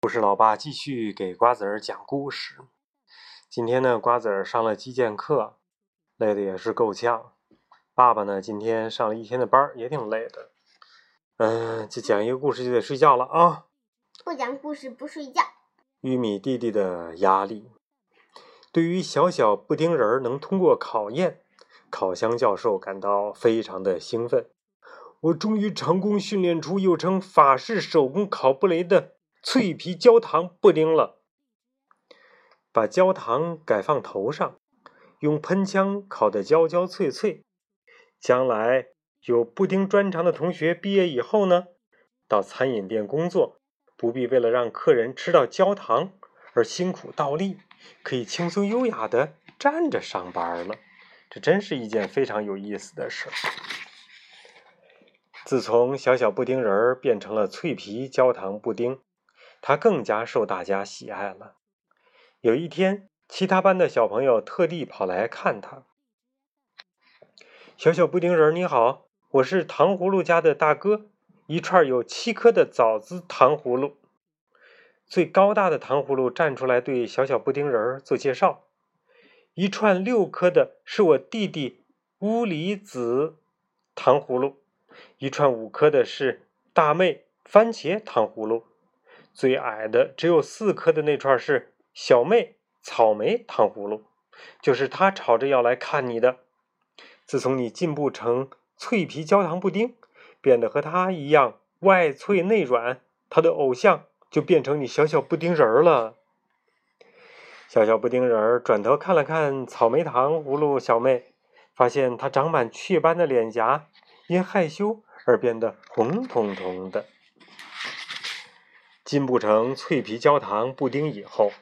故事老爸继续给瓜子儿讲故事。今天呢，瓜子儿上了击剑课，累的也是够呛。爸爸呢，今天上了一天的班，也挺累的。嗯，就讲一个故事就得睡觉了啊。不讲故事不睡觉。玉米弟弟的压力，对于小小布丁人能通过考验，烤箱教授感到非常的兴奋。我终于成功训练出又称法式手工烤布雷的脆皮焦糖布丁了。把焦糖改放头上，用喷枪烤得焦焦脆脆。将来有布丁专长的同学毕业以后呢，到餐饮店工作，不必为了让客人吃到焦糖而辛苦倒立，可以轻松优雅的站着上班了。这真是一件非常有意思的事。自从小小布丁人儿变成了脆皮焦糖布丁，他更加受大家喜爱了。有一天，其他班的小朋友特地跑来看他。小小布丁人你好，我是糖葫芦家的大哥，一串有七颗的枣子糖葫芦。最高大的糖葫芦站出来对小小布丁人做介绍。一串六颗的是我弟弟乌里子糖葫芦。一串五颗的是大妹番茄糖葫芦，最矮的只有四颗的那串是小妹草莓糖葫芦，就是她吵着要来看你的。自从你进步成脆皮焦糖布丁，变得和她一样外脆内软，她的偶像就变成你小小布丁人儿了。小小布丁人儿转头看了看草莓糖葫芦小妹，发现她长满雀斑的脸颊。因害羞而变得红彤彤的。进步成脆皮焦糖布丁以后，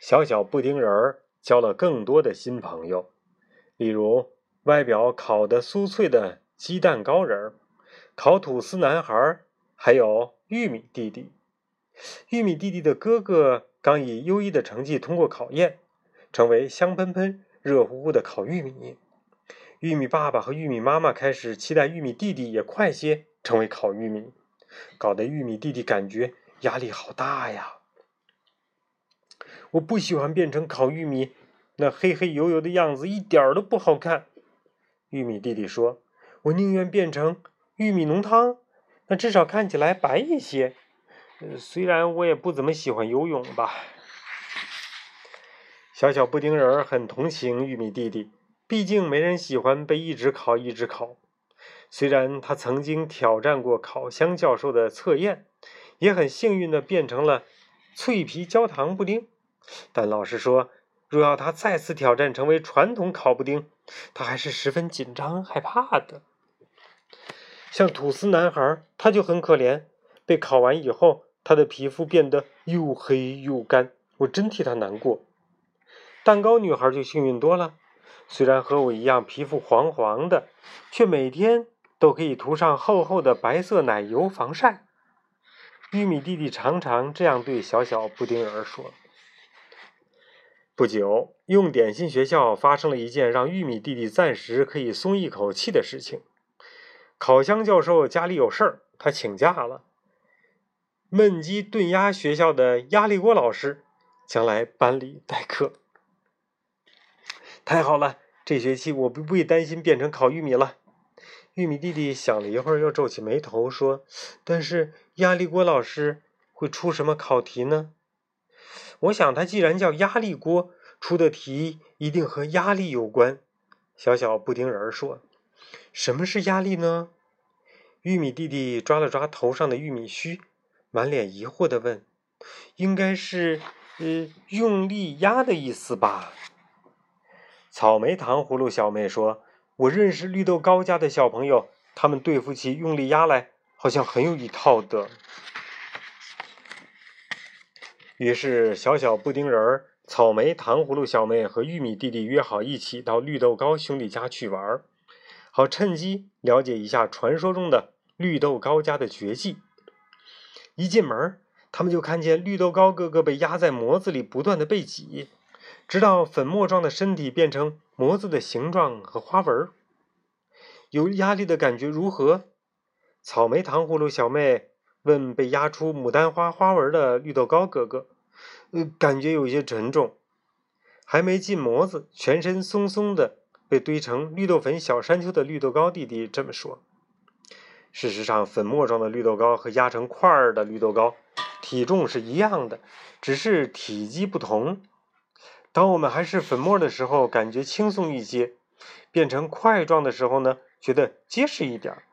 小小布丁人儿交了更多的新朋友，例如外表烤得酥脆的鸡蛋糕人儿、烤吐司男孩，还有玉米弟弟。玉米弟弟的哥哥刚以优异的成绩通过考验，成为香喷喷、热乎乎的烤玉米。玉米爸爸和玉米妈妈开始期待玉米弟弟也快些成为烤玉米，搞得玉米弟弟感觉压力好大呀！我不喜欢变成烤玉米，那黑黑油油的样子一点儿都不好看。玉米弟弟说：“我宁愿变成玉米浓汤，那至少看起来白一些。虽然我也不怎么喜欢游泳吧。”小小布丁人很同情玉米弟弟。毕竟没人喜欢被一直烤一直烤。虽然他曾经挑战过烤箱教授的测验，也很幸运的变成了脆皮焦糖布丁，但老实说，若要他再次挑战成为传统烤布丁，他还是十分紧张害怕的。像吐司男孩，他就很可怜，被烤完以后，他的皮肤变得又黑又干，我真替他难过。蛋糕女孩就幸运多了。虽然和我一样皮肤黄黄的，却每天都可以涂上厚厚的白色奶油防晒。玉米弟弟常常这样对小小布丁人说。不久，用点心学校发生了一件让玉米弟弟暂时可以松一口气的事情：烤箱教授家里有事儿，他请假了。焖鸡炖鸭学校的压力锅老师将来班里代课。太好了，这学期我不必担心变成烤玉米了。玉米弟弟想了一会儿，又皱起眉头说：“但是压力锅老师会出什么考题呢？”我想他既然叫压力锅，出的题一定和压力有关。小小布丁人说：“什么是压力呢？”玉米弟弟抓了抓头上的玉米须，满脸疑惑的问：“应该是……呃，用力压的意思吧？”草莓糖葫芦小妹说：“我认识绿豆糕家的小朋友，他们对付起用力压来，好像很有一套的。”于是，小小布丁人儿、草莓糖葫芦小妹和玉米弟弟约好一起到绿豆糕兄弟家去玩，好趁机了解一下传说中的绿豆糕家的绝技。一进门，他们就看见绿豆糕哥哥被压在模子里，不断的被挤。直到粉末状的身体变成模子的形状和花纹，有压力的感觉如何？草莓糖葫芦小妹问被压出牡丹花花纹的绿豆糕哥哥，呃，感觉有些沉重。还没进模子，全身松松的被堆成绿豆粉小山丘的绿豆糕弟弟这么说。事实上，粉末状的绿豆糕和压成块儿的绿豆糕体重是一样的，只是体积不同。当我们还是粉末的时候，感觉轻松一些；变成块状的时候呢，觉得结实一点。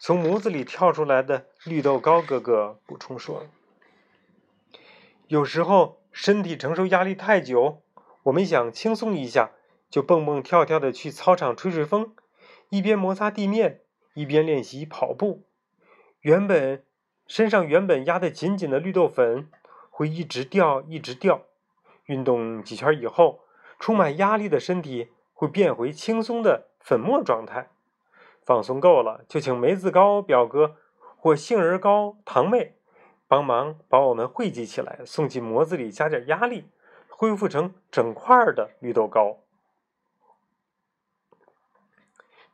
从模子里跳出来的绿豆糕哥哥补充说：“有时候身体承受压力太久，我们想轻松一下，就蹦蹦跳跳的去操场吹吹风，一边摩擦地面。”一边练习跑步，原本身上原本压得紧紧的绿豆粉会一直掉，一直掉。运动几圈以后，充满压力的身体会变回轻松的粉末状态。放松够了，就请梅子糕表哥或杏仁糕堂妹帮忙把我们汇集起来，送进模子里加点压力，恢复成整块的绿豆糕。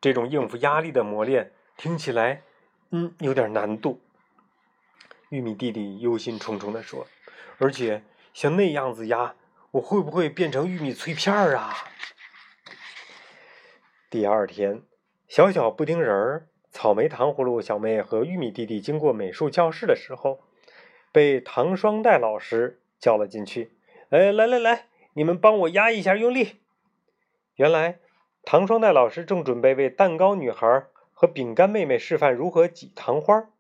这种应付压力的磨练听起来，嗯，有点难度。玉米弟弟忧心忡忡地说：“而且像那样子压，我会不会变成玉米脆片儿啊？”第二天，小小布丁人儿、草莓糖葫芦小妹和玉米弟弟经过美术教室的时候，被糖霜带老师叫了进去。“哎，来来来，你们帮我压一下，用力！”原来。糖霜带老师正准备为蛋糕女孩和饼干妹妹示范如何挤糖花。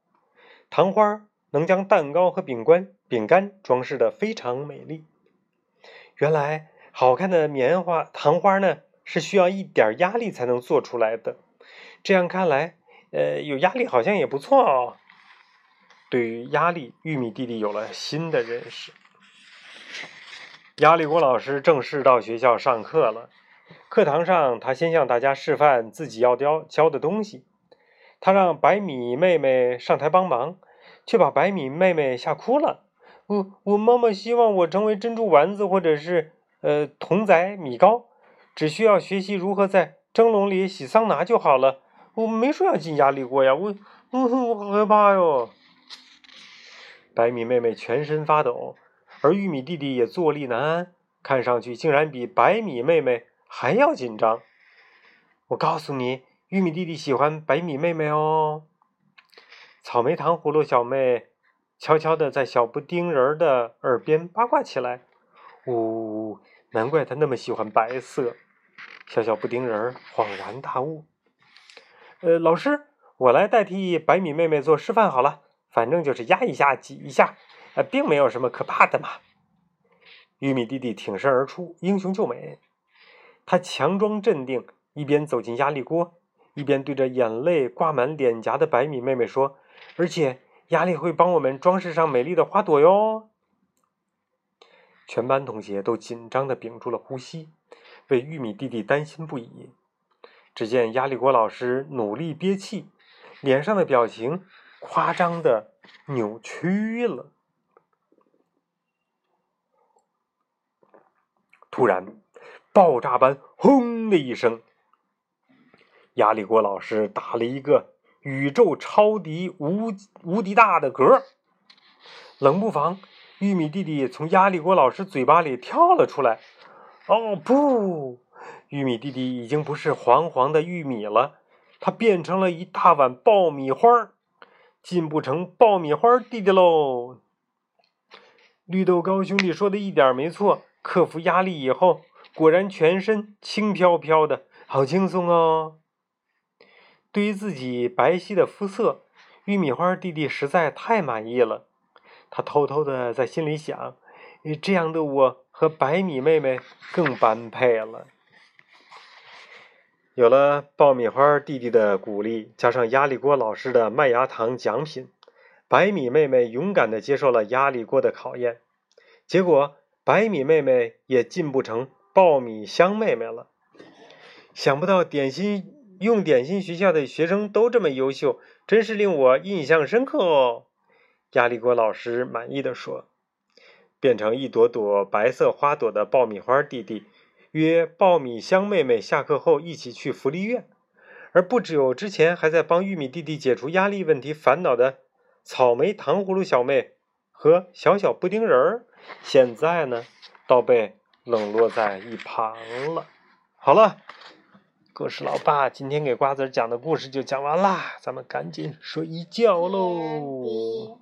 糖花能将蛋糕和饼干饼干装饰的非常美丽。原来，好看的棉花糖花呢是需要一点压力才能做出来的。这样看来，呃，有压力好像也不错哦。对于压力，玉米弟弟有了新的认识。压力锅老师正式到学校上课了。课堂上，他先向大家示范自己要教教的东西。他让白米妹妹上台帮忙，却把白米妹妹吓哭了。我我妈妈希望我成为珍珠丸子，或者是呃童仔米糕，只需要学习如何在蒸笼里洗桑拿就好了。我没说要进压力锅呀，我我我好害怕哟。白米妹妹全身发抖，而玉米弟弟也坐立难安，看上去竟然比白米妹妹。还要紧张！我告诉你，玉米弟弟喜欢白米妹妹哦。草莓糖葫芦小妹悄悄地在小布丁人的耳边八卦起来。呜，难怪他那么喜欢白色。小小布丁人恍然大悟。呃，老师，我来代替白米妹妹做示范好了。反正就是压一下，挤一下，呃，并没有什么可怕的嘛。玉米弟弟挺身而出，英雄救美。他强装镇定，一边走进压力锅，一边对着眼泪挂满脸颊的白米妹妹说：“而且压力会帮我们装饰上美丽的花朵哟。”全班同学都紧张的屏住了呼吸，为玉米弟弟担心不已。只见压力锅老师努力憋气，脸上的表情夸张的扭曲了。突然。爆炸般“轰”的一声，压力锅老师打了一个宇宙超级无无敌大的嗝。冷不防，玉米弟弟从压力锅老师嘴巴里跳了出来。哦不！玉米弟弟已经不是黄黄的玉米了，它变成了一大碗爆米花儿进不成爆米花弟弟喽。绿豆糕兄弟说的一点没错，克服压力以后。果然全身轻飘飘的，好轻松哦！对于自己白皙的肤色，玉米花弟弟实在太满意了。他偷偷的在心里想：这样的我和白米妹妹更般配了。有了爆米花弟弟的鼓励，加上压力锅老师的麦芽糖奖品，白米妹妹勇敢的接受了压力锅的考验。结果，白米妹妹也进不成。爆米香妹妹了，想不到点心用点心学校的学生都这么优秀，真是令我印象深刻哦。压力锅老师满意的说：“变成一朵朵白色花朵的爆米花弟弟，约爆米香妹妹下课后一起去福利院，而不只有之前还在帮玉米弟弟解除压力问题烦恼的草莓糖葫芦小妹和小小布丁人儿，现在呢，倒被冷落在一旁了。好了，故事老爸今天给瓜子讲的故事就讲完啦，咱们赶紧睡觉喽。